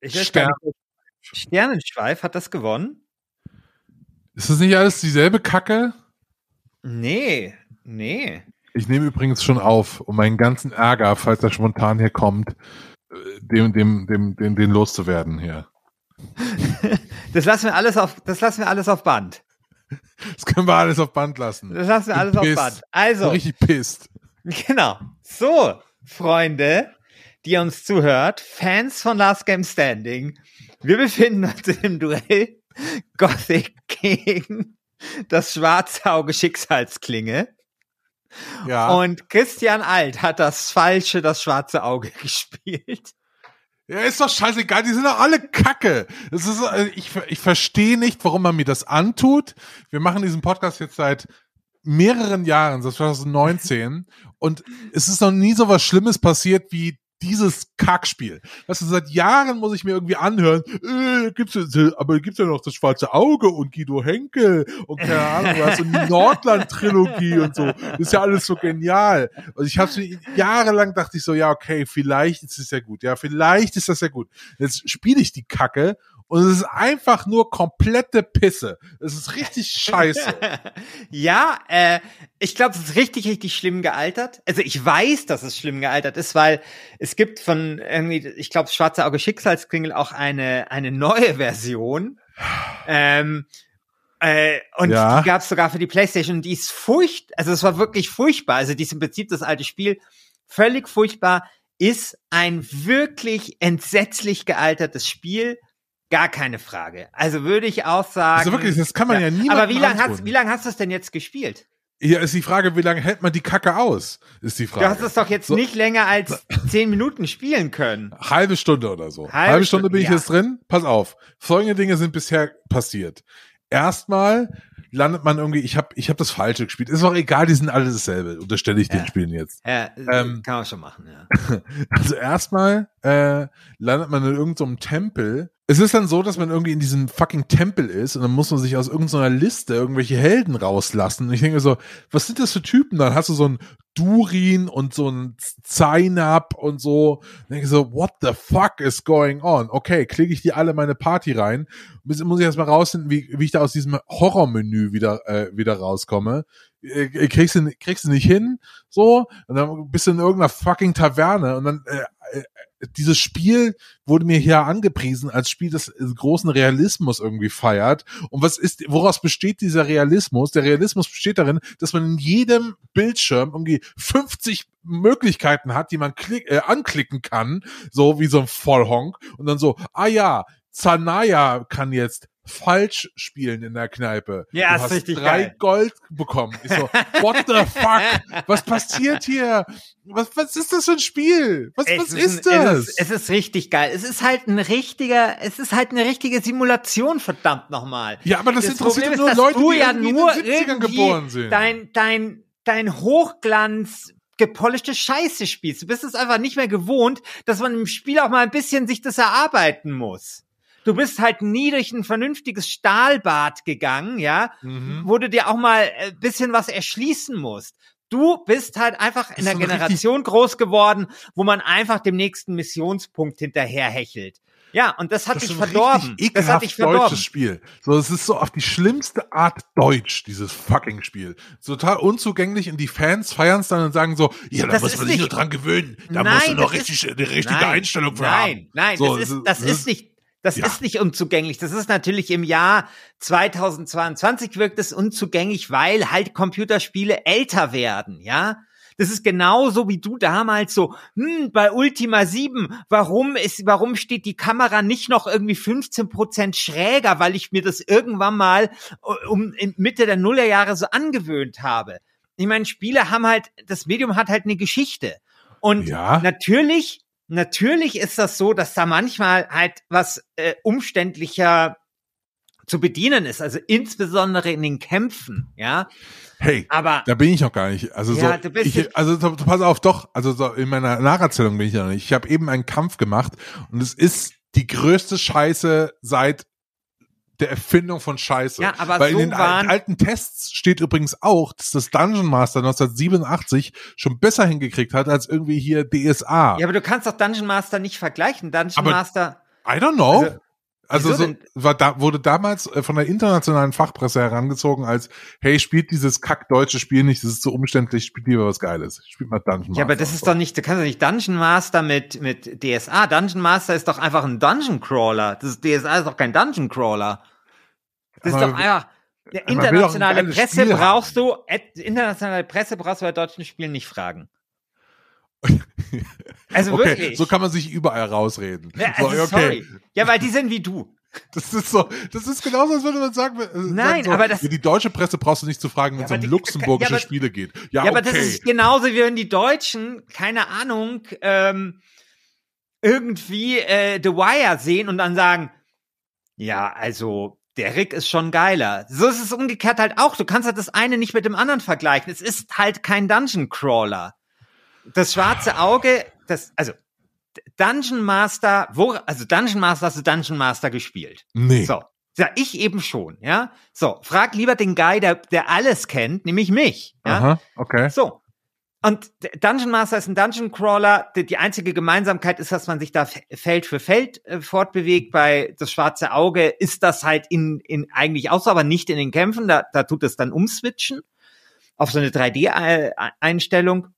Ich nicht, Sternenschweif hat das gewonnen? Ist das nicht alles dieselbe Kacke? Nee, nee. Ich nehme übrigens schon auf, um meinen ganzen Ärger, falls er spontan hier kommt, äh, dem, dem, dem, dem, den loszuwerden hier. das lassen wir alles auf, das lassen wir alles auf Band. Das können wir alles auf Band lassen. Das lassen wir alles auf Band. Also. So richtig pisst. Genau. So, Freunde, die uns zuhört, Fans von Last Game Standing, wir befinden uns im Duell Gothic gegen das schwarze Auge Schicksalsklinge. Ja. Und Christian Alt hat das falsche, das schwarze Auge gespielt. Ja, ist doch scheißegal, die sind doch alle Kacke. Das ist, äh, ich, ich verstehe nicht, warum man mir das antut. Wir machen diesen Podcast jetzt seit mehreren Jahren, seit 2019, und es ist noch nie so was Schlimmes passiert wie dieses Kackspiel. Weißt du, seit Jahren muss ich mir irgendwie anhören, äh, gibt's, aber gibt's ja noch das Schwarze Auge und Guido Henkel und keine Ahnung was und die Nordland-Trilogie und so. Das ist ja alles so genial. Und ich habe jahrelang dachte ich so, ja, okay, vielleicht ist es ja gut. Ja, vielleicht ist das ja gut. Jetzt spiele ich die Kacke und es ist einfach nur komplette Pisse. Es ist richtig scheiße. ja, äh, ich glaube, es ist richtig, richtig schlimm gealtert. Also ich weiß, dass es schlimm gealtert ist, weil es gibt von irgendwie, ich glaube, Schwarze Auge Schicksalsklingel auch eine, eine neue Version. Ähm, äh, und ja. die gab es sogar für die Playstation. Und die ist furcht, also es war wirklich furchtbar. Also die ist im Prinzip das alte Spiel völlig furchtbar. Ist ein wirklich entsetzlich gealtertes Spiel Gar keine Frage. Also würde ich auch sagen. Also wirklich, das kann man ja, ja nie Aber wie lange hast, wie lange hast du es denn jetzt gespielt? Ja, ist die Frage, wie lange hält man die Kacke aus? Ist die Frage. Du hast es doch jetzt so. nicht länger als zehn Minuten spielen können. Halbe Stunde oder so. Halbe, Halbe Stunde, Stunde bin ich ja. jetzt drin. Pass auf. Folgende Dinge sind bisher passiert. Erstmal landet man irgendwie, ich habe ich hab das Falsche gespielt. Ist auch egal, die sind alle dasselbe, unterstelle ich ja. den Spielen jetzt. Ja, ähm, kann man schon machen, ja. Also erstmal äh, landet man in irgendeinem so Tempel. Es ist dann so, dass man irgendwie in diesem fucking Tempel ist und dann muss man sich aus irgendeiner Liste irgendwelche Helden rauslassen. Und ich denke so, was sind das für Typen? Dann hast du so ein Durin und so ein Zainab und so. Dann denke so, what the fuck is going on? Okay, klicke ich die alle in meine Party rein. Muss ich erstmal rausfinden, wie, wie ich da aus diesem Horrormenü wieder, äh, wieder rauskomme. Äh, kriegst du, kriegst du nicht hin, so, und dann bist du in irgendeiner fucking Taverne und dann äh, äh, dieses Spiel wurde mir hier angepriesen als Spiel, das großen Realismus irgendwie feiert. Und was ist, woraus besteht dieser Realismus? Der Realismus besteht darin, dass man in jedem Bildschirm irgendwie 50 Möglichkeiten hat, die man klick, äh, anklicken kann, so wie so ein Vollhonk. Und dann so, ah ja, Zanaya kann jetzt falsch spielen in der Kneipe. Ja, du ist hast richtig drei geil. Gold bekommen. Ich so, what the fuck? Was passiert hier? Was, was ist das für ein Spiel? Was, was ist, ein, das? Es ist, es ist richtig geil. Es ist halt ein richtiger, es ist halt eine richtige Simulation, verdammt nochmal. Ja, aber das, das interessiert Problem nur Leute, du die ja nur in den 70ern geboren sind. Dein, dein, dein Hochglanz gepolischte Scheiße spielst. Du bist es einfach nicht mehr gewohnt, dass man im Spiel auch mal ein bisschen sich das erarbeiten muss du bist halt nie durch ein vernünftiges Stahlbad gegangen, ja, mhm. wo du dir auch mal ein bisschen was erschließen musst. Du bist halt einfach in der Generation groß geworden, wo man einfach dem nächsten Missionspunkt hinterher hechelt. Ja, und das hat das dich verdorben. Das hat dich verdorben. deutsches Spiel. So, es ist so auf die schlimmste Art deutsch, dieses fucking Spiel. Total unzugänglich und die Fans feiern es dann und sagen so, ja, da das muss man sich nur dran gewöhnen. Da nein, musst du noch richtig, ist, eine richtige nein, Einstellung für nein, haben. Nein, nein, so, das ist, das, das ist nicht, Das Ja. ist nicht unzugänglich. Das ist natürlich im Jahr 2022 wirkt es unzugänglich, weil halt Computerspiele älter werden, ja. Das ist genauso wie du damals so, hm, bei Ultima 7, warum ist, warum steht die Kamera nicht noch irgendwie 15 Prozent schräger, weil ich mir das irgendwann mal äh, um in Mitte der Nullerjahre so angewöhnt habe. Ich meine, Spiele haben halt, das Medium hat halt eine Geschichte. Und Ja. natürlich, natürlich ist das so, dass da manchmal halt was äh, umständlicher zu bedienen ist, also insbesondere in den Kämpfen, ja. Hey, Aber da bin ich noch gar nicht. Also Ja, so, du bist ich, also so, pass auf, doch. Also so in meiner Nacherzählung bin ich noch nicht. Ich habe eben einen Kampf gemacht und es ist die größte Scheiße seit der Erfindung von Scheiße. Ja, aber Weil so in den waren- alten Tests steht übrigens auch, dass das Dungeon Master 1987 schon besser hingekriegt hat als irgendwie hier DSA. ja, aber du kannst doch Dungeon Master nicht vergleichen. Dungeon Aber- Master, I don't know. Also, Also, so, war da, wurde damals äh, von der internationalen Fachpresse herangezogen als, hey, spielt dieses kack-deutsche Spiel nicht, das ist so umständlich, spielt lieber was Geiles. Spielt mal Dungeon ja, aber Master das ist doch nicht, du kannst doch nicht Dungeon Master mit, mit DSA. Dungeon Master ist doch einfach ein Dungeon Crawler. Das ist, DSA ist doch kein Dungeon Crawler. Das Aber ist doch einfach, ein internationale geiles Presse brauchst du, internationale Presse brauchst du bei deutschen Spielen nicht fragen. Also okay, wirklich. so kann man sich überall rausreden. ja, so, also, sorry. Ja, weil die sind wie du. Das ist so, das ist genauso, als würde man sagen, äh, Nein, so, aber das- die deutsche Presse brauchst du nicht zu fragen, wenn Ja, es um die- luxemburgische ja, aber- Spiele geht. Ja, Ja, aber okay. das ist genauso wie wenn die Deutschen, keine Ahnung, ähm, irgendwie äh, The Wire sehen und dann sagen, ja, also der Rick ist schon geiler. So ist es umgekehrt halt auch. Du kannst halt das eine nicht mit dem anderen vergleichen. Es ist halt kein Dungeon Crawler. Das schwarze Auge, das, also Dungeon Master, wo, also Dungeon Master hast du Dungeon Master gespielt. nee. So. Ja, ich eben schon, ja. So, frag lieber den Guy, der, der alles kennt, nämlich mich. Ja? Aha, okay. So. Und Dungeon Master ist ein Dungeon Crawler. Die, die einzige Gemeinsamkeit ist, dass man sich da Feld für Feld äh, fortbewegt. Bei das schwarze Auge ist das halt in, in eigentlich auch so, aber nicht in den Kämpfen. Da, da tut es dann umswitchen auf so eine 3D-Einstellung.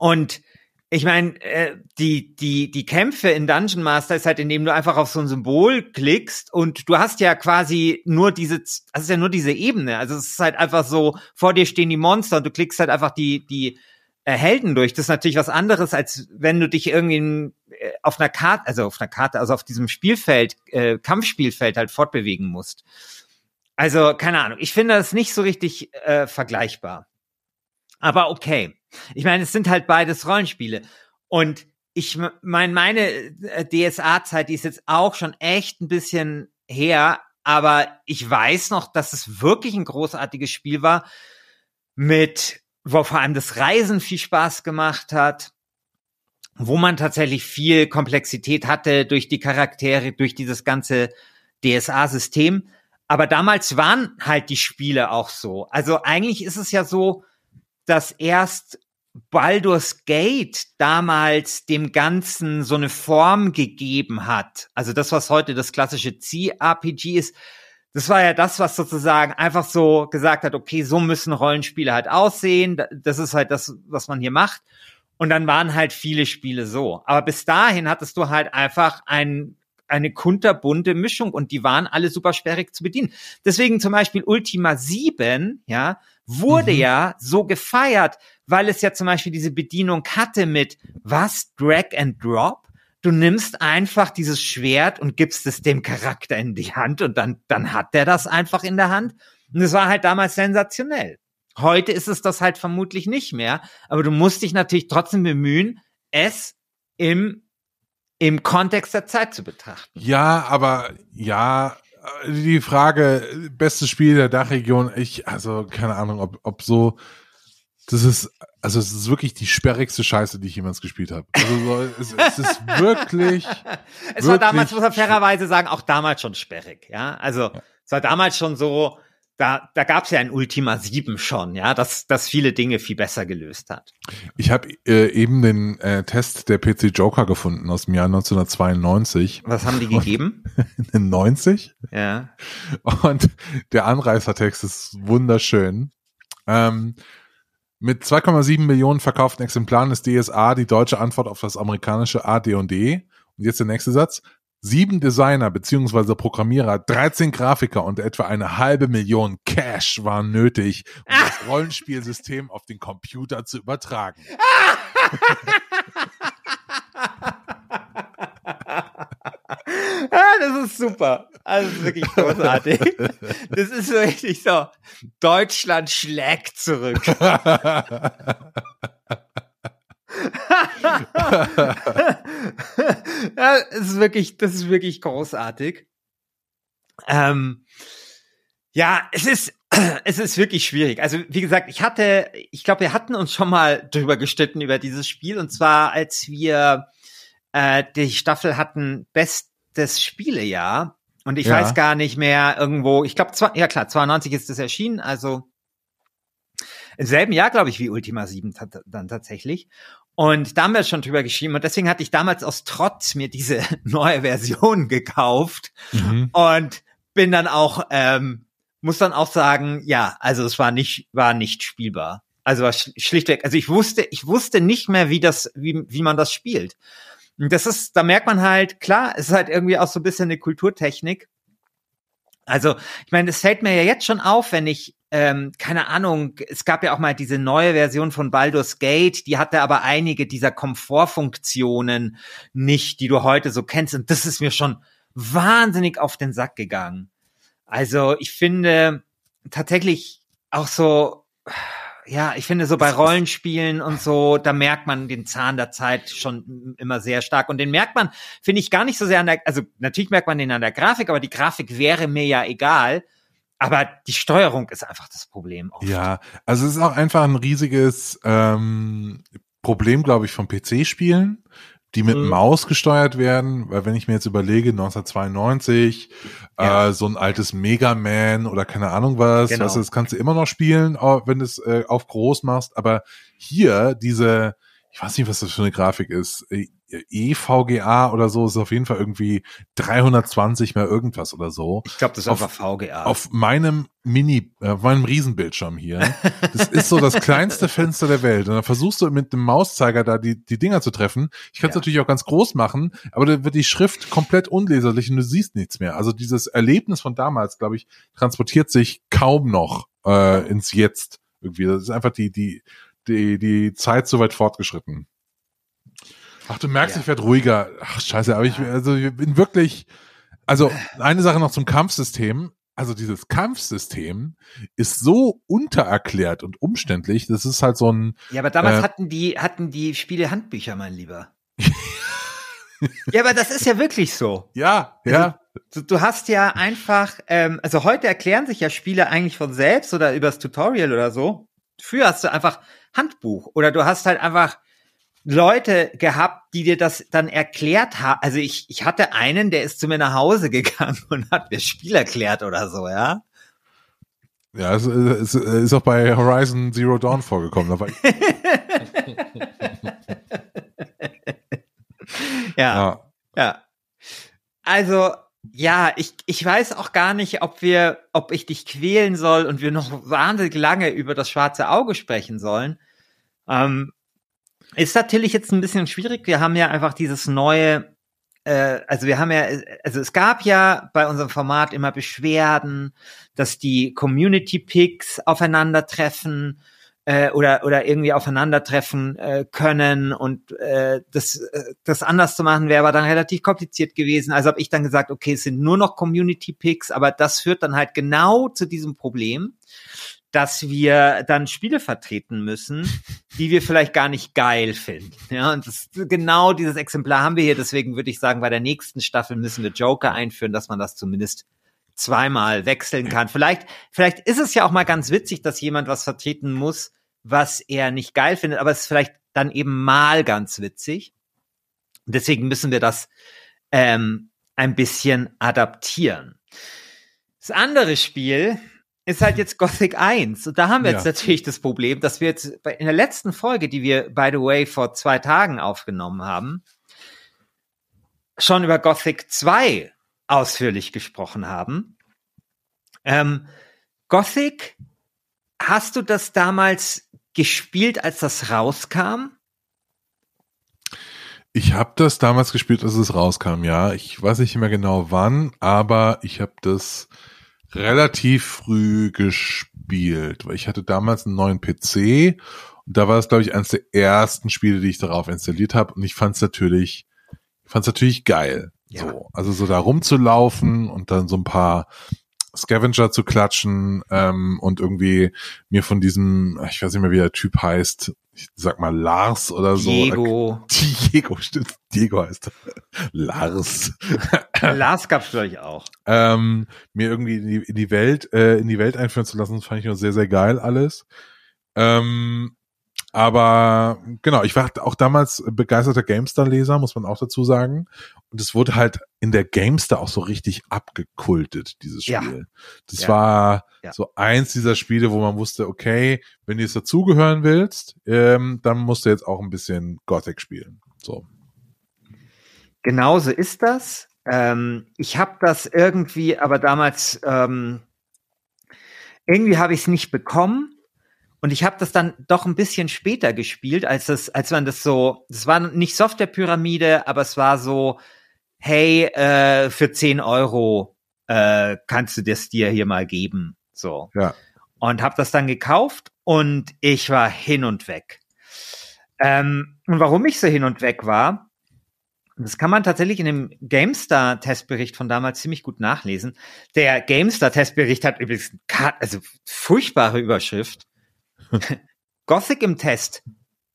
Und ich meine, äh, die, die, die Kämpfe in Dungeon Master ist halt, indem du einfach auf so ein Symbol klickst und du hast ja quasi nur diese, das ist ja nur diese Ebene. Also es ist halt einfach so, vor dir stehen die Monster und du klickst halt einfach die, die äh, Helden durch. Das ist natürlich was anderes, als wenn du dich irgendwie äh, auf einer Karte, also auf einer Karte, also auf diesem Spielfeld, äh, Kampfspielfeld halt fortbewegen musst. Also, keine Ahnung. Ich finde das nicht so richtig äh, vergleichbar. Aber okay. Ich meine, es sind halt beides Rollenspiele. Und ich meine, meine äh, DSA-Zeit, die ist jetzt auch schon echt ein bisschen her, aber ich weiß noch, dass es wirklich ein großartiges Spiel war, mit, wo vor allem das Reisen viel Spaß gemacht hat, wo man tatsächlich viel Komplexität hatte durch die Charaktere, durch dieses ganze DSA-System. Aber damals waren halt die Spiele auch so. Also eigentlich ist es ja so, dass erst Baldur's Gate damals dem Ganzen so eine Form gegeben hat. Also das, was heute das klassische C-RPG ist, das war ja das, was sozusagen einfach so gesagt hat, okay, so müssen Rollenspiele halt aussehen. Das ist halt das, was man hier macht. Und dann waren halt viele Spiele so. Aber bis dahin hattest du halt einfach ein, eine kunterbunte Mischung und die waren alle super sperrig zu bedienen. Deswegen zum Beispiel Ultima 7, ja, wurde Mhm. ja so gefeiert, weil es ja zum Beispiel diese Bedienung hatte mit was? Drag and Drop? Du nimmst einfach dieses Schwert und gibst es dem Charakter in die Hand und dann, dann hat der das einfach in der Hand. Und es war halt damals sensationell. Heute ist es das halt vermutlich nicht mehr, aber du musst dich natürlich trotzdem bemühen, es im, im Kontext der Zeit zu betrachten. Ja, aber ja, die Frage, bestes Spiel der Dachregion, ich, also keine Ahnung, ob, ob so, das ist, also es ist wirklich die sperrigste Scheiße, die ich jemals gespielt habe. Also so, es, es ist wirklich, Es war Wirklich damals, muss man fairerweise sagen, auch damals schon sperrig, ja. Also es war damals schon so, da, da gab es ja ein Ultima 7 schon, ja, das, das viele Dinge viel besser gelöst hat. ich habe äh, eben den äh, Test der PC Joker gefunden aus dem Jahr 1992, Was haben die gegeben? in 90. ja. Und der Anreißertext ist wunderschön. Ähm, mit 2,7 Millionen verkauften Exemplaren ist DSA die deutsche Antwort auf das amerikanische AD&D. Und jetzt der nächste Satz. Sieben Designer beziehungsweise Programmierer, 13 Grafiker und etwa eine halbe Million Cash waren nötig, um das Rollenspielsystem auf den Computer zu übertragen. ah, das ist super. Also das ist wirklich großartig. Das ist so richtig so. Deutschland schlägt zurück. ja, es ist wirklich, das ist wirklich großartig. Ähm, ja, es ist, es ist wirklich schwierig. Also, wie gesagt, ich hatte, ich glaube, wir hatten uns schon mal drüber gestritten über dieses Spiel. Und zwar, als wir äh, die Staffel hatten Bestes Spielejahr. Und ich Ja. weiß gar nicht mehr irgendwo, ich glaube, ja klar, 92 ist das erschienen, also im selben Jahr, glaube ich, wie Ultima 7 tat- dann tatsächlich. Und da haben wir schon drüber geschrieben. Und deswegen hatte ich damals aus Trotz mir diese neue Version gekauft Mhm. und bin dann auch, ähm, muss dann auch sagen, ja, also es war nicht, war nicht spielbar. Also war sch schlichtweg, also ich wusste, ich wusste nicht mehr, wie das, wie, wie man das spielt. Und das ist, da merkt man halt, klar, es ist halt irgendwie auch so ein bisschen eine Kulturtechnik. Also, ich meine, es fällt mir ja jetzt schon auf, wenn ich, ähm, keine Ahnung, es gab ja auch mal diese neue Version von Baldur's Gate, die hatte aber einige dieser Komfortfunktionen nicht, die du heute so kennst. Und das ist mir schon wahnsinnig auf den Sack gegangen. Also, ich finde tatsächlich auch so, ja, ich finde so bei Rollenspielen und so, da merkt man den Zahn der Zeit schon immer sehr stark. Und den merkt man, finde ich, gar nicht so sehr an der, also natürlich merkt man den an der Grafik, aber die Grafik wäre mir ja egal. Aber die Steuerung ist einfach das Problem. Oft. Ja, also es ist auch einfach ein riesiges ähm, Problem, glaube ich, von PC-Spielen, die mit Mhm. Maus gesteuert werden, weil wenn ich mir jetzt überlege, 1992, Ja. äh, so ein altes Mega Man oder keine Ahnung was, Genau. weißt du, das kannst du immer noch spielen, wenn du es äh, auf groß machst, aber hier diese, ich weiß nicht, was das für eine Grafik ist, EVGA oder so, ist auf jeden Fall irgendwie 320 mehr irgendwas oder so Ich glaube, das ist Auf- einfach VGA. auf meinem Mini, äh, auf meinem Riesenbildschirm hier. Das ist so das kleinste Fenster der Welt. Und dann versuchst du mit dem Mauszeiger da die, die Dinger zu treffen. Ich kann es Ja. natürlich auch ganz groß machen, aber dann wird die Schrift komplett unleserlich und du siehst nichts mehr. Also dieses Erlebnis von damals, glaube ich, transportiert sich kaum noch äh, ins Jetzt irgendwie. Das ist einfach die, die, die, die Zeit so weit fortgeschritten. Ach, du merkst, Ja. ich werde ruhiger. Ach, scheiße, aber ich, also ich bin wirklich, also eine Sache noch zum Kampfsystem. Also dieses Kampfsystem ist so untererklärt und umständlich. Das ist halt so ein, Ja, aber damals Äh, hatten die, hatten die Spiele Handbücher, mein Lieber. ja, aber das ist ja wirklich so. ja, ja, Du, du hast ja einfach, ähm, also heute erklären sich ja Spiele eigentlich von selbst oder übers Tutorial oder so. Früher hast du einfach Handbuch oder du hast halt einfach Leute gehabt, die dir das dann erklärt haben. Also ich, ich hatte einen, der ist zu mir nach Hause gegangen und hat mir das Spiel erklärt oder so, ja. ja, es, es, es ist auch bei Horizon Zero Dawn vorgekommen. Ich, Ja. ja. Ja. Also, ja, ich, ich weiß auch gar nicht, ob wir, ob ich dich quälen soll und wir noch wahnsinnig lange über das schwarze Auge sprechen sollen. Ähm, ist natürlich jetzt ein bisschen schwierig. Wir haben ja einfach dieses neue, äh, also wir haben ja, also es gab ja bei unserem Format immer Beschwerden, dass die Community Picks aufeinandertreffen äh, oder oder irgendwie aufeinandertreffen äh, können und äh, das äh, das anders zu machen wäre aber dann relativ kompliziert gewesen. Also habe ich dann gesagt, okay, es sind nur noch Community Picks, aber das führt dann halt genau zu diesem Problem, dass wir dann Spiele vertreten müssen, die wir vielleicht gar nicht geil finden. Ja, und das, genau dieses Exemplar haben wir hier. Deswegen würde ich sagen, bei der nächsten Staffel müssen wir Joker einführen, dass man das zumindest zweimal wechseln kann. Vielleicht, vielleicht ist es ja auch mal ganz witzig, dass jemand was vertreten muss, was er nicht geil findet, aber es ist vielleicht dann eben mal ganz witzig. Deswegen müssen wir das ähm, ein bisschen adaptieren. Das andere Spiel ist halt jetzt Gothic 1. Und da haben wir Ja. jetzt natürlich das Problem, dass wir jetzt in der letzten Folge, die wir, by the way, vor zwei Tagen aufgenommen haben, schon über Gothic 2 ausführlich gesprochen haben. Ähm, Gothic, hast du das damals gespielt, als das rauskam? Ich habe das damals gespielt, als es rauskam, ja. Ich weiß nicht mehr genau wann, aber ich habe das relativ früh gespielt, weil ich hatte damals einen neuen PC und da war es, glaube ich, eines der ersten Spiele, die ich darauf installiert habe und ich fand es natürlich, fand es natürlich geil. Ja. So, also so da rumzulaufen und dann so ein paar Scavenger zu klatschen ähm, und irgendwie mir von diesem, ich weiß nicht mehr, wie der Typ heißt, ich sag mal Lars oder so. Diego. Diego, stimmt. Diego heißt Lars. Lars gab's glaube ich auch. Ähm, mir irgendwie in die, in die Welt, äh, in die Welt einführen zu lassen, fand ich noch sehr, sehr geil alles. Ähm, aber genau, ich war auch damals begeisterter GameStar-Leser, muss man auch dazu sagen. Und es wurde halt in der GameStar auch so richtig abgekultet, dieses Spiel. Ja. Das ja. war ja. so eins dieser Spiele, wo man wusste, okay, wenn du jetzt dazugehören willst, ähm, dann musst du jetzt auch ein bisschen Gothic spielen. So. Genauso ist das. Ähm, ich habe das irgendwie, aber damals ähm, irgendwie habe ich es nicht bekommen und ich habe das dann doch ein bisschen später gespielt, als das, als man das so, das war nicht Softwarepyramide, aber es war so, hey, äh, für 10 Euro äh, kannst du das dir hier mal geben. So. Ja. Und habe das dann gekauft und ich war hin und weg. Ähm, und warum ich so hin und weg war, das kann man tatsächlich in dem GameStar-Testbericht von damals ziemlich gut nachlesen. Der GameStar-Testbericht hat übrigens also furchtbare Überschrift. Gothic im Test.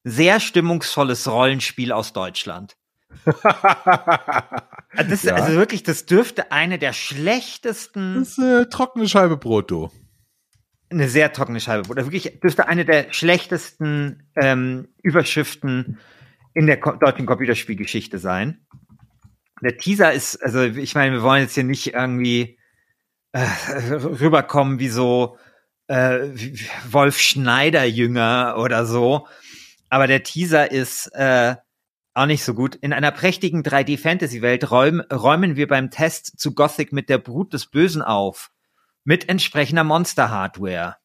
Sehr stimmungsvolles Rollenspiel aus Deutschland. das, ja. Also wirklich, das dürfte eine der schlechtesten. Das ist eine trockene Scheibe Brot, du. Eine sehr trockene Scheibe Brot. Also wirklich, dürfte eine der schlechtesten ähm, Überschriften in der deutschen Computerspielgeschichte sein. Der Teaser ist, also ich meine, wir wollen jetzt hier nicht irgendwie äh, rüberkommen wie so äh, Wolf Schneider Jünger oder so. Aber der Teaser ist äh, auch nicht so gut. In einer prächtigen 3D-Fantasy-Welt räum, räumen wir beim Test zu Gothic mit der Brut des Bösen auf. Mit entsprechender Monster-Hardware.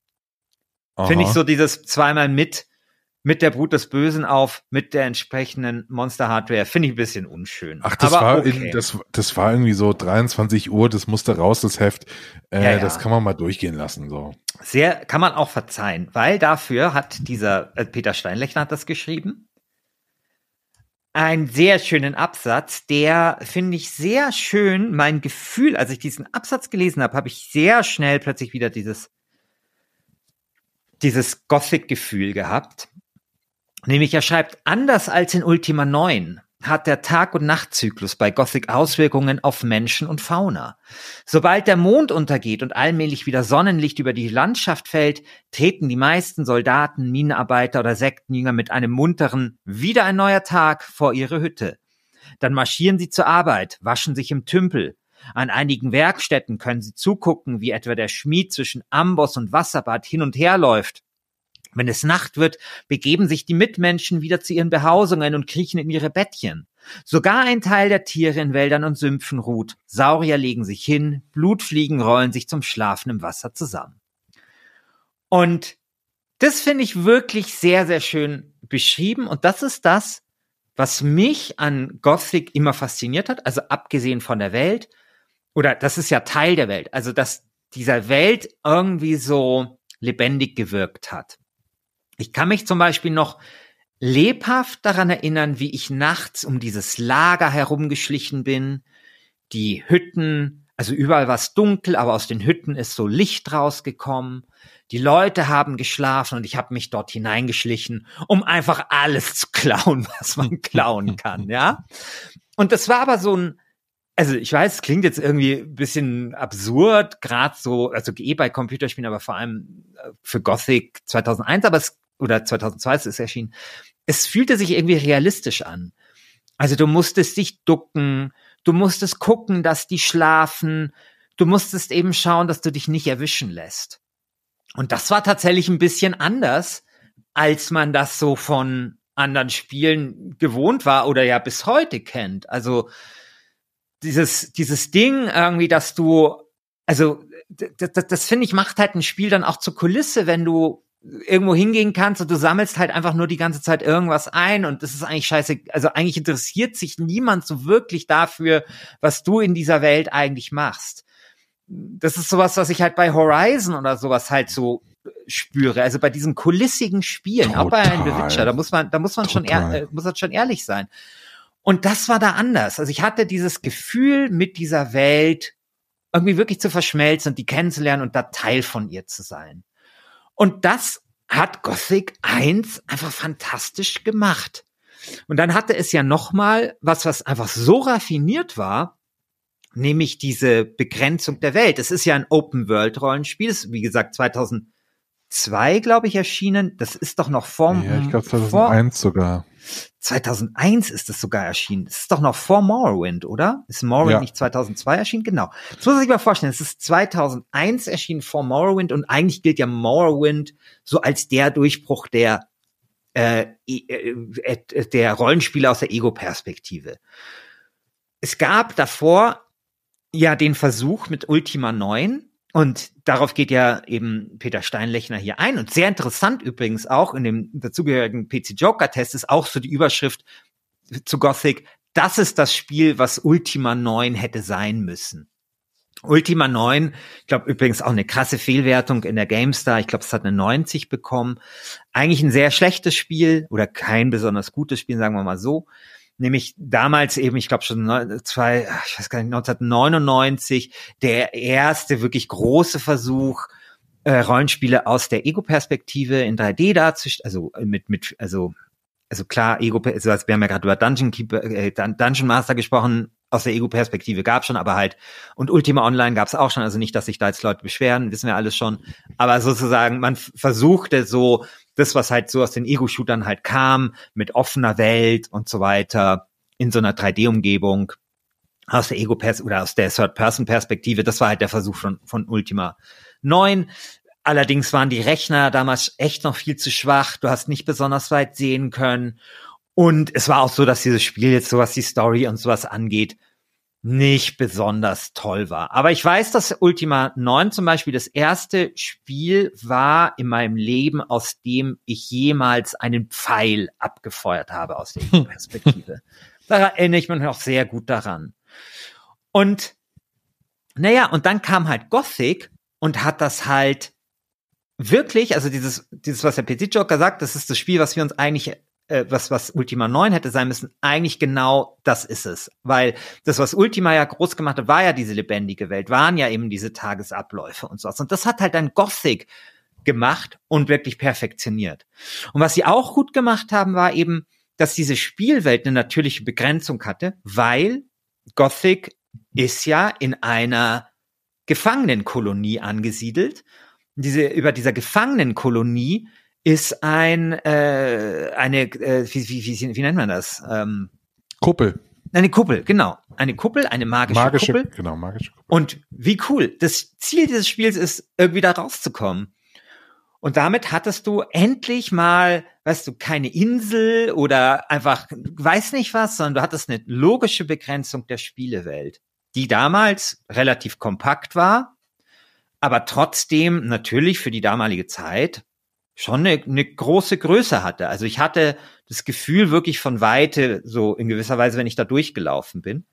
Finde ich so dieses zweimal mit mit der Brut des Bösen auf, mit der entsprechenden Monster-Hardware. Finde ich ein bisschen unschön. Ach, das war, okay. in, das, das war irgendwie so 23 Uhr, das musste raus, das Heft. Äh, ja, ja. Das kann man mal durchgehen lassen, so. Sehr, kann man auch verzeihen, weil dafür hat dieser, äh, Peter Steinlechner hat das geschrieben. Einen sehr schönen Absatz, der finde ich sehr schön mein Gefühl, als ich diesen Absatz gelesen habe, habe ich sehr schnell plötzlich wieder dieses dieses Gothic-Gefühl gehabt. Nämlich er schreibt, anders als in Ultima 9 hat der Tag- und Nachtzyklus bei Gothic Auswirkungen auf Menschen und Fauna. Sobald der Mond untergeht und allmählich wieder Sonnenlicht über die Landschaft fällt, treten die meisten Soldaten, Minenarbeiter oder Sektenjünger mit einem munteren Wieder ein neuer Tag vor ihre Hütte. Dann marschieren sie zur Arbeit, waschen sich im Tümpel. An einigen Werkstätten können sie zugucken, wie etwa der Schmied zwischen Amboss und Wasserbad hin und her läuft wenn es Nacht wird, begeben sich die Mitmenschen wieder zu ihren Behausungen und kriechen in ihre Bettchen. Sogar ein Teil der Tiere in Wäldern und Sümpfen ruht. Saurier legen sich hin, Blutfliegen rollen sich zum Schlafen im Wasser zusammen. Und das finde ich wirklich sehr, sehr schön beschrieben. Und das ist das, was mich an Gothic immer fasziniert hat. Also abgesehen von der Welt. Oder das ist ja Teil der Welt. Also dass dieser Welt irgendwie so lebendig gewirkt hat. Ich kann mich zum Beispiel noch lebhaft daran erinnern, wie ich nachts um dieses Lager herumgeschlichen bin, die Hütten, also überall war es dunkel, aber aus den Hütten ist so Licht rausgekommen. Die Leute haben geschlafen und ich habe mich dort hineingeschlichen, um einfach alles zu klauen, was man klauen kann, ja. Und das war aber so ein, also ich weiß, es klingt jetzt irgendwie ein bisschen absurd, gerade so, also eh bei Computerspielen, aber vor allem äh, für Gothic 2001, aber es oder 2002 ist es erschienen. Es fühlte sich irgendwie realistisch an. Also du musstest dich ducken, du musstest gucken, dass die schlafen, du musstest eben schauen, dass du dich nicht erwischen lässt. Und das war tatsächlich ein bisschen anders, als man das so von anderen Spielen gewohnt war oder ja bis heute kennt. Also dieses, dieses Ding irgendwie, dass du, also das, das, das finde ich macht halt ein Spiel dann auch zur Kulisse, wenn du irgendwo hingehen kannst und du sammelst halt einfach nur die ganze Zeit irgendwas ein und das ist eigentlich scheiße. Also eigentlich interessiert sich niemand so wirklich dafür, was du in dieser Welt eigentlich machst. Das ist sowas, was ich halt bei Horizon oder sowas halt so spüre. Also bei diesen kulissigen Spielen, Total. auch bei einem The Witcher, da muss man, da muss man schon, ehr, äh, muss man schon ehrlich sein. Und das war da anders. Also ich hatte dieses Gefühl, mit dieser Welt irgendwie wirklich zu verschmelzen und die kennenzulernen und da Teil von ihr zu sein. Und das hat Gothic 1 einfach fantastisch gemacht. Und dann hatte es ja noch mal was, was einfach so raffiniert war, nämlich diese Begrenzung der Welt. Es ist ja ein Open-World-Rollenspiel, ist wie gesagt 2002, glaube ich, erschienen. Das ist doch noch vor... Ja, ich glaube 2001 vor, sogar. 2001 ist es sogar erschienen. Das ist doch noch vor Morrowind, oder? Ist Morrowind ja. nicht 2002 erschienen? Genau. Das muss man sich mal vorstellen. Es ist 2001 erschienen vor Morrowind und eigentlich gilt ja Morrowind so als der Durchbruch der äh, äh, äh, der Rollenspiele aus der Ego-Perspektive. Es gab davor ja den Versuch mit Ultima 9, und darauf geht ja eben Peter Steinlechner hier ein. Und sehr interessant übrigens auch in dem dazugehörigen PC Joker Test ist auch so die Überschrift zu Gothic. Das ist das Spiel, was Ultima 9 hätte sein müssen. Ultima 9, ich glaube übrigens auch eine krasse Fehlwertung in der GameStar. Ich glaube, es hat eine 90 bekommen. Eigentlich ein sehr schlechtes Spiel oder kein besonders gutes Spiel, sagen wir mal so nämlich damals eben, ich glaube schon zwei, ich weiß gar nicht, 1999, der erste wirklich große Versuch, äh, Rollenspiele aus der Ego-Perspektive in 3D darzustellen, also mit, mit, also, also klar, Ego, also wir haben ja gerade über Dungeon Keeper, äh, Dungeon Master gesprochen, aus der Ego-Perspektive gab schon, aber halt, und Ultima Online gab es auch schon, also nicht, dass sich da jetzt Leute beschweren, wissen wir alles schon, aber sozusagen, man versuchte so das, was halt so aus den Ego-Shootern halt kam, mit offener Welt und so weiter, in so einer 3D-Umgebung, aus der ego oder aus der Third-Person-Perspektive, das war halt der Versuch von, von Ultima 9. Allerdings waren die Rechner damals echt noch viel zu schwach, du hast nicht besonders weit sehen können. Und es war auch so, dass dieses Spiel jetzt, so was die Story und sowas angeht, nicht besonders toll war. Aber ich weiß, dass Ultima 9 zum Beispiel das erste Spiel war in meinem Leben, aus dem ich jemals einen Pfeil abgefeuert habe aus der Perspektive. da erinnere ich mich noch sehr gut daran. Und naja, und dann kam halt Gothic und hat das halt wirklich, also dieses, dieses, was der PC Joker sagt, das ist das Spiel, was wir uns eigentlich äh, was, was Ultima 9 hätte sein müssen, eigentlich genau das ist es. Weil das, was Ultima ja groß gemacht hat, war ja diese lebendige Welt, waren ja eben diese Tagesabläufe und sowas. Und das hat halt dann Gothic gemacht und wirklich perfektioniert. Und was sie auch gut gemacht haben, war eben, dass diese Spielwelt eine natürliche Begrenzung hatte, weil Gothic ist ja in einer Gefangenenkolonie angesiedelt. Diese, über dieser Gefangenenkolonie ist ein äh, eine äh, wie, wie, wie, wie nennt man das? Ähm, Kuppel. Eine Kuppel, genau. Eine Kuppel, eine magische, magische Kuppel. Genau, magische Kuppel. Und wie cool. Das Ziel dieses Spiels ist, irgendwie da rauszukommen. Und damit hattest du endlich mal, weißt du, keine Insel oder einfach, weiß nicht was, sondern du hattest eine logische Begrenzung der Spielewelt, die damals relativ kompakt war, aber trotzdem natürlich für die damalige Zeit schon eine, eine große Größe hatte. Also ich hatte das Gefühl wirklich von Weite, so in gewisser Weise, wenn ich da durchgelaufen bin.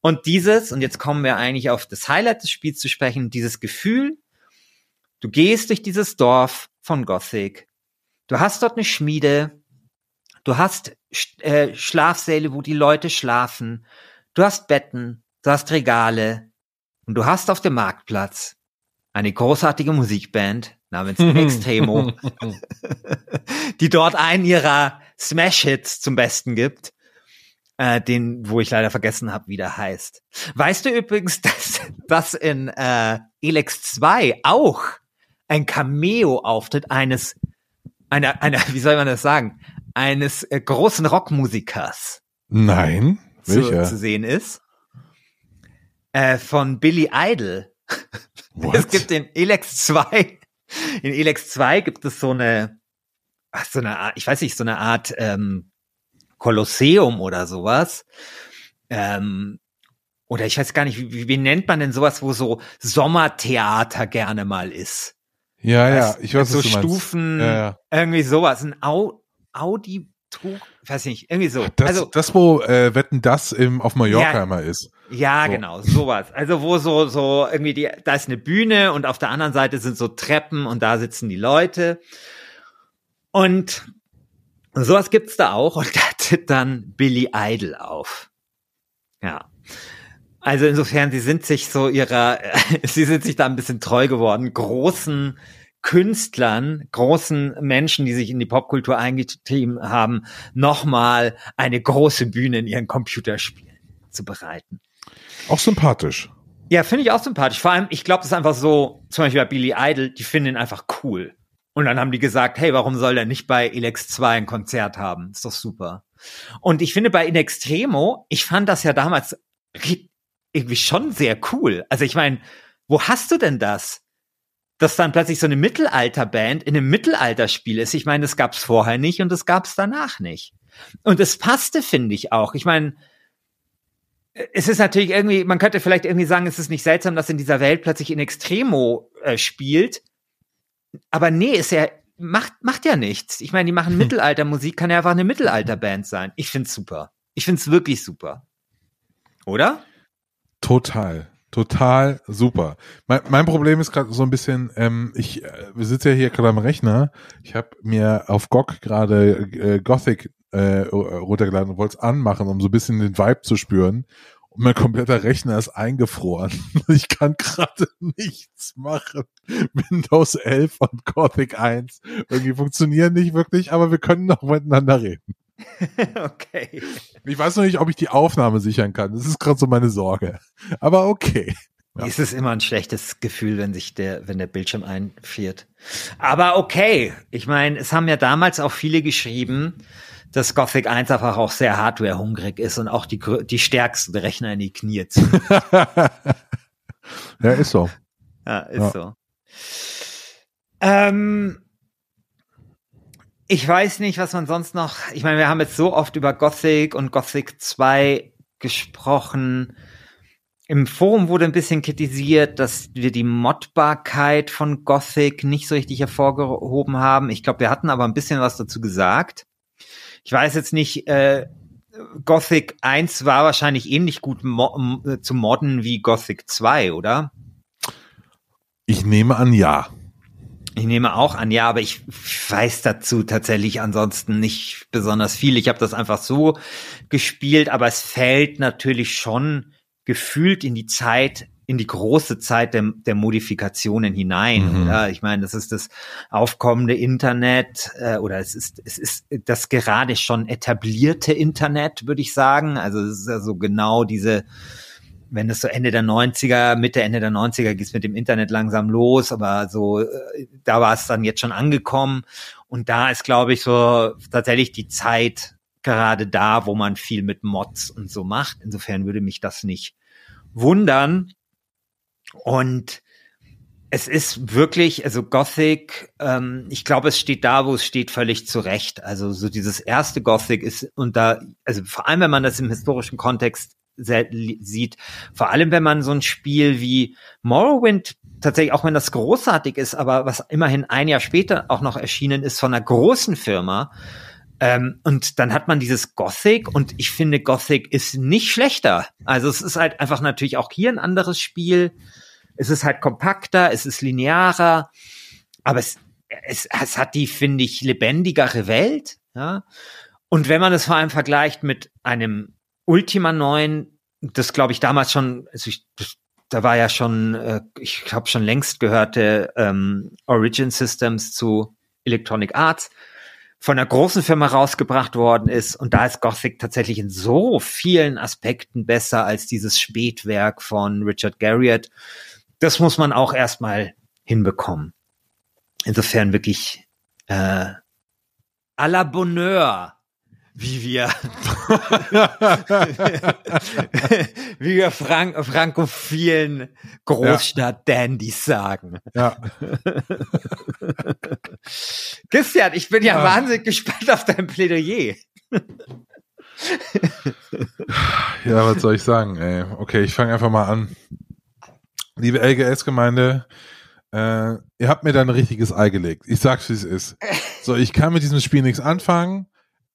Und dieses, und jetzt kommen wir eigentlich auf das Highlight des Spiels zu sprechen, dieses Gefühl, du gehst durch dieses Dorf von Gothic, du hast dort eine Schmiede, du hast äh, Schlafsäle, wo die Leute schlafen, du hast Betten, du hast Regale und du hast auf dem Marktplatz eine großartige Musikband, namens Extremo, die dort einen ihrer Smash-Hits zum Besten gibt, äh, den, wo ich leider vergessen habe, wie der heißt. Weißt du übrigens, dass, dass in äh, Elex 2 auch ein Cameo-Auftritt eines, einer, einer, wie soll man das sagen, eines äh, großen Rockmusikers Nein, zu, zu sehen ist? Äh, von Billy Idol. What? Es gibt in Elex 2 in Elex 2 gibt es so eine, ach, so eine Art, ich weiß nicht, so eine Art ähm, Kolosseum oder sowas. Ähm, oder ich weiß gar nicht, wie, wie nennt man denn sowas, wo so Sommertheater gerne mal ist? Ja, ja, Weißt, ich weiß, so was du meinst. Stufen, Ja, ja. irgendwie sowas, ein Au Audi weiß nicht, irgendwie so. Das, also das wo äh, Wetten das im, auf Mallorca Ja. immer ist. ja, so. genau, sowas. Also wo so so irgendwie die da ist eine Bühne und auf der anderen Seite sind so Treppen und da sitzen die Leute. Und sowas gibt's da auch und da tritt dann Billy Idol auf. Ja. Also insofern, sie sind sich so ihrer, sie sind sich da ein bisschen treu geworden, großen Künstlern, großen Menschen, die sich in die Popkultur eingetrieben haben, nochmal eine große Bühne in ihren Computerspielen zu bereiten. Auch sympathisch. Ja, finde ich auch sympathisch. Vor allem, ich glaube, es ist einfach so, zum Beispiel bei Billy Idol, die finden ihn einfach cool. Und dann haben die gesagt, hey, warum soll der nicht bei Elex 2 ein Konzert haben? Ist doch super. Und ich finde bei In Extremo, ich fand das ja damals irgendwie schon sehr cool. Also ich meine, wo hast du denn das? Dass dann plötzlich so eine Mittelalterband in einem Mittelalterspiel ist. Ich meine, das gab's vorher nicht und das gab's danach nicht. Und es passte, finde ich auch. Ich meine, es ist natürlich irgendwie, man könnte vielleicht irgendwie sagen, es ist nicht seltsam, dass in dieser Welt plötzlich in Extremo äh, spielt. Aber nee, ist ja, macht, macht ja nichts. Ich meine, die machen Mittelaltermusik, kann ja einfach eine Mittelalterband sein. Ich find's super. Ich find's wirklich super. Oder? Total. Total super. Mein, mein Problem ist gerade so ein bisschen, ähm, ich äh, wir sitzen ja hier gerade am Rechner. Ich habe mir auf GOG gerade äh, Gothic äh, runtergeladen und wollte es anmachen, um so ein bisschen den Vibe zu spüren. Und mein kompletter Rechner ist eingefroren. Ich kann gerade nichts machen. Windows 11 und Gothic 1 irgendwie funktionieren nicht wirklich, aber wir können noch miteinander reden. okay. Ich weiß noch nicht, ob ich die Aufnahme sichern kann. Das ist gerade so meine Sorge. Aber okay. Ja. Es ist immer ein schlechtes Gefühl, wenn sich der, wenn der Bildschirm einfriert. Aber okay. Ich meine, es haben ja damals auch viele geschrieben, dass Gothic 1 einfach auch sehr hardwarehungrig ist und auch die, die stärksten Rechner in die Knie zieht. ja, ist so. Ja, ist Ja. so. Ähm, ich weiß nicht, was man sonst noch. Ich meine, wir haben jetzt so oft über Gothic und Gothic 2 gesprochen. Im Forum wurde ein bisschen kritisiert, dass wir die Modbarkeit von Gothic nicht so richtig hervorgehoben haben. Ich glaube, wir hatten aber ein bisschen was dazu gesagt. Ich weiß jetzt nicht, äh, Gothic 1 war wahrscheinlich ähnlich gut mo zu modden wie Gothic 2, oder? Ich nehme an, ja. Ich nehme auch an, ja, aber ich weiß dazu tatsächlich ansonsten nicht besonders viel. Ich habe das einfach so gespielt, aber es fällt natürlich schon gefühlt in die Zeit, in die große Zeit der, der Modifikationen hinein. Mhm. Ich meine, das ist das aufkommende Internet äh, oder es ist es ist das gerade schon etablierte Internet, würde ich sagen. Also es ist ja so genau diese wenn es so Ende der 90er, Mitte, Ende der 90er geht's mit dem Internet langsam los, aber so, äh, da war es dann jetzt schon angekommen. Und da ist, glaube ich, so tatsächlich die Zeit gerade da, wo man viel mit Mods und so macht. Insofern würde mich das nicht wundern. Und es ist wirklich, also Gothic, ähm, ich glaube, es steht da, wo es steht, völlig zu Recht. Also so dieses erste Gothic ist, und da, also vor allem, wenn man das im historischen Kontext sieht, vor allem, wenn man so ein Spiel wie Morrowind tatsächlich, auch wenn das großartig ist, aber was immerhin ein Jahr später auch noch erschienen ist von einer großen Firma, ähm, und dann hat man dieses Gothic und ich finde, Gothic ist nicht schlechter. Also es ist halt einfach natürlich auch hier ein anderes Spiel. Es ist halt kompakter, es ist linearer, aber es, es, es hat die, finde ich, lebendigere Welt. Ja? Und wenn man es vor allem vergleicht mit einem Ultima 9, das glaube ich damals schon, also ich, das, da war ja schon, äh, ich habe schon längst gehörte ähm, Origin Systems zu Electronic Arts von einer großen Firma rausgebracht worden ist. Und da ist Gothic tatsächlich in so vielen Aspekten besser als dieses Spätwerk von Richard Garriott. Das muss man auch erstmal hinbekommen. Insofern wirklich äh, à la Bonheur, wie wir wie wir Frank frankophilen Großstadt-Dandys sagen. Ja. Christian, ich bin ja Ah. wahnsinnig gespannt auf dein Plädoyer. Ja, was soll ich sagen? Ey? Okay, ich fange einfach mal an. Liebe LGS-Gemeinde, Äh, ihr habt mir da ein richtiges Ei gelegt. Ich sag's, wie es ist. So, ich kann mit diesem Spiel nichts anfangen.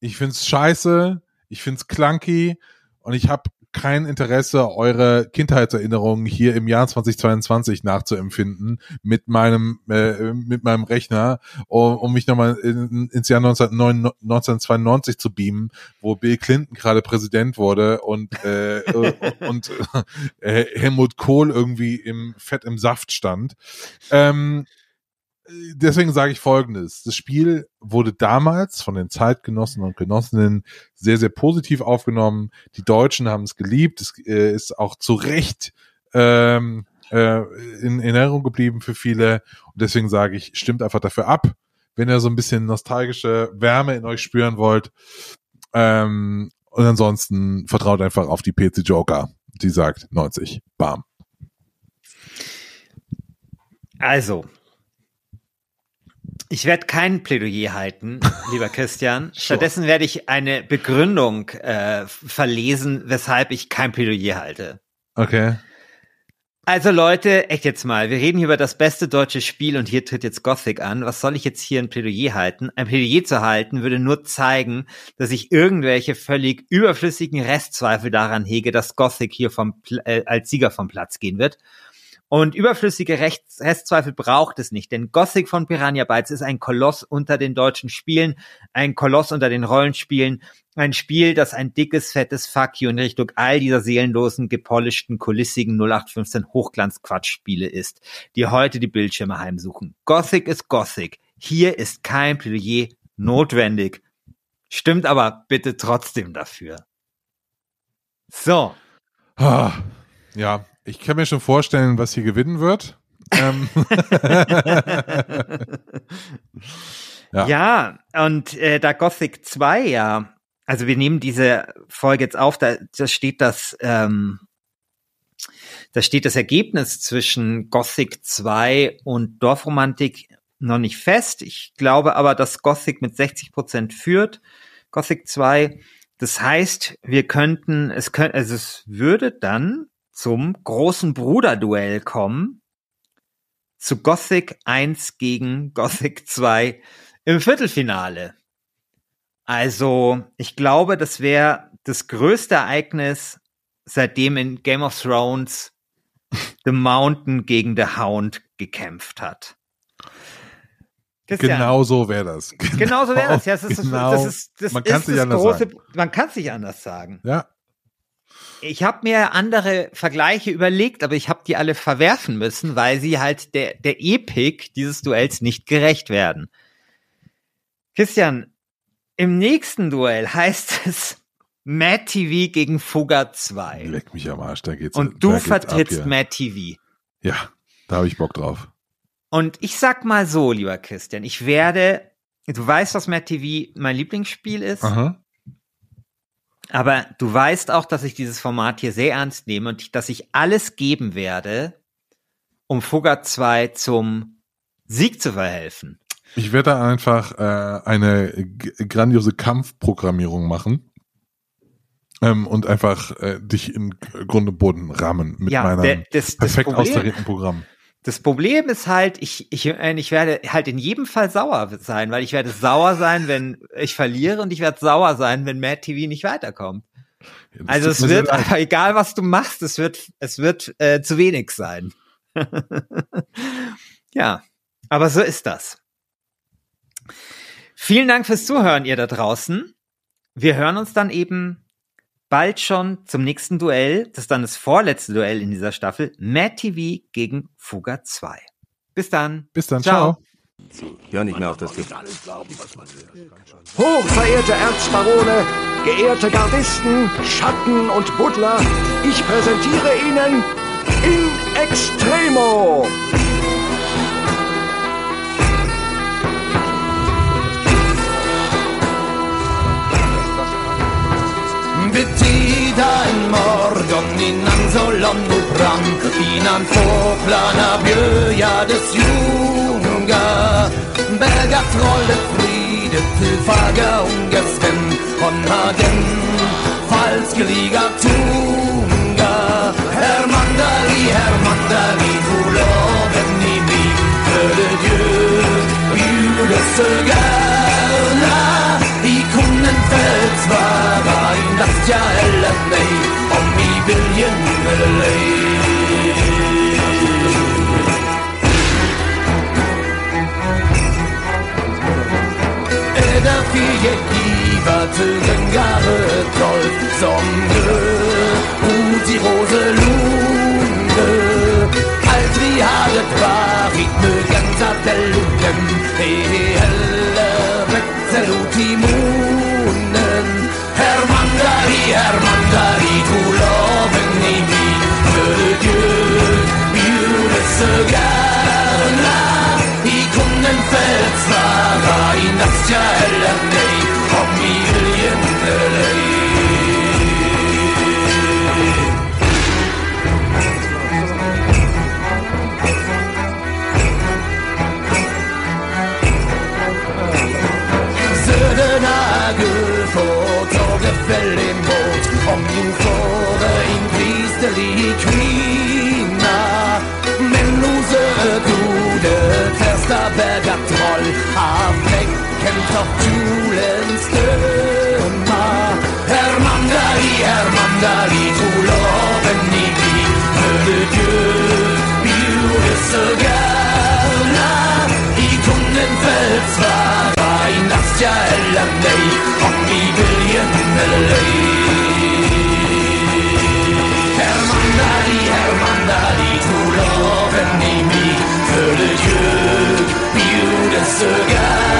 Ich find's scheiße. Ich find's clunky. Und ich habe kein Interesse, eure Kindheitserinnerungen hier im Jahr 2022 nachzuempfinden mit meinem äh, mit meinem Rechner, um, um mich nochmal in, ins Jahr 19, 1992 zu beamen, wo Bill Clinton gerade Präsident wurde und äh, und äh, Helmut Kohl irgendwie im Fett im Saft stand. Ähm, deswegen sage ich Folgendes. Das Spiel wurde damals von den Zeitgenossen und Genossinnen sehr, sehr positiv aufgenommen. Die Deutschen haben es geliebt. Es äh, ist auch zu Recht ähm, äh, in, in Erinnerung geblieben für viele. Und deswegen sage ich, stimmt einfach dafür ab, wenn ihr so ein bisschen nostalgische Wärme in euch spüren wollt. Ähm, und ansonsten vertraut einfach auf die PC Joker. Die sagt 90. Bam. Also, ich werde kein Plädoyer halten, lieber Christian. Stattdessen werde ich eine Begründung äh, verlesen, weshalb ich kein Plädoyer halte. Okay. Also Leute, echt jetzt mal, wir reden hier über das beste deutsche Spiel und hier tritt jetzt Gothic an. Was soll ich jetzt hier ein Plädoyer halten? Ein Plädoyer zu halten würde nur zeigen, dass ich irgendwelche völlig überflüssigen Restzweifel daran hege, dass Gothic hier vom, äh, als Sieger vom Platz gehen wird. Und überflüssige Rechts Restzweifel braucht es nicht, denn Gothic von Piranha Bytes ist ein Koloss unter den deutschen Spielen, ein Koloss unter den Rollenspielen, ein Spiel, das ein dickes, fettes Fuck you in Richtung all dieser seelenlosen, gepolischten, kulissigen 0815 Hochglanz-Quatschspiele ist, die heute die Bildschirme heimsuchen. Gothic ist Gothic. Hier ist kein Plädoyer notwendig. Stimmt aber bitte trotzdem dafür. So. Ah, ja, ich kann mir schon vorstellen, was hier gewinnen wird. Ähm. ja. ja. und äh, da Gothic 2 ja, also wir nehmen diese Folge jetzt auf, da, da steht das, ähm, da steht das Ergebnis zwischen Gothic 2 und Dorfromantik noch nicht fest. Ich glaube aber, dass Gothic mit 60 Prozent führt. Gothic 2. Das heißt, wir könnten, es könnte, also es würde dann zum großen Bruder-Duell kommen. Zu Gothic 1 gegen Gothic 2 im Viertelfinale. Also, ich glaube, das wäre das größte Ereignis, seitdem in Game of Thrones The Mountain gegen The Hound gekämpft hat. Christian, genau so wäre das. Genau, genau so wäre das. Ja, das ist, genau. das, ist, das man kann es nicht anders große, sagen. Man kann es nicht anders sagen. Ja. Ich habe mir andere Vergleiche überlegt, aber ich habe die alle verwerfen müssen, weil sie halt der, der Epik dieses Duells nicht gerecht werden. Christian, im nächsten Duell heißt es Mad TV gegen Fugger 2. Leck mich am Arsch, da geht's Und du vertrittst. Mad TV. Ja, da habe ich Bock drauf. Und ich sag mal so, lieber Christian, ich werde, du weißt, was Mad TV mein Lieblingsspiel ist, Aha. Aber du weißt auch, dass ich dieses Format hier sehr ernst nehme und dass ich alles geben werde, um Fugger 2 zum Sieg zu verhelfen. Ich werde da einfach äh, eine grandiose Kampfprogrammierung machen. Ähm, und einfach äh, dich in Grund und Boden rammen mit Ja, meinem perfekt austarierten Programm. Das Problem ist halt, ich, ich, ich werde halt in jedem Fall sauer sein, weil ich werde sauer sein, wenn ich verliere und ich werde sauer sein, wenn Mad TV nicht weiterkommt. Ja, Also es wird, aber egal was du machst, es wird, es wird äh, zu wenig sein. ja, aber so ist das. Vielen Dank fürs Zuhören, ihr da draußen. Wir hören uns dann eben bald schon zum nächsten Duell. Das ist dann das vorletzte Duell in dieser Staffel. Mad TV gegen Fuga 2. Bis dann. Bis dann, Ciao. ciao. Hör nicht mehr auf das Lied. Hochverehrte Erzbarone, geehrte Gardisten, Schatten und Buddler, ich präsentiere Ihnen In Extremo. Innan Solongo brann. Innan fåglarna bjöjades junga Bäga trollet fridet till faga ungas vän. Hon den falskeliga tunga. Herr Mandali, Herr Mandali, du loven kristelig kvinna Men Lose gode första bergatroll Av fläcken tar kjolen stöma Hermandari, Hermandari, tro loven i Hörde Dieu, bjuder så gärna I Konnenfeldts vara i Nastja eller nej pandémie, feu de Dieu, milieu ce gars.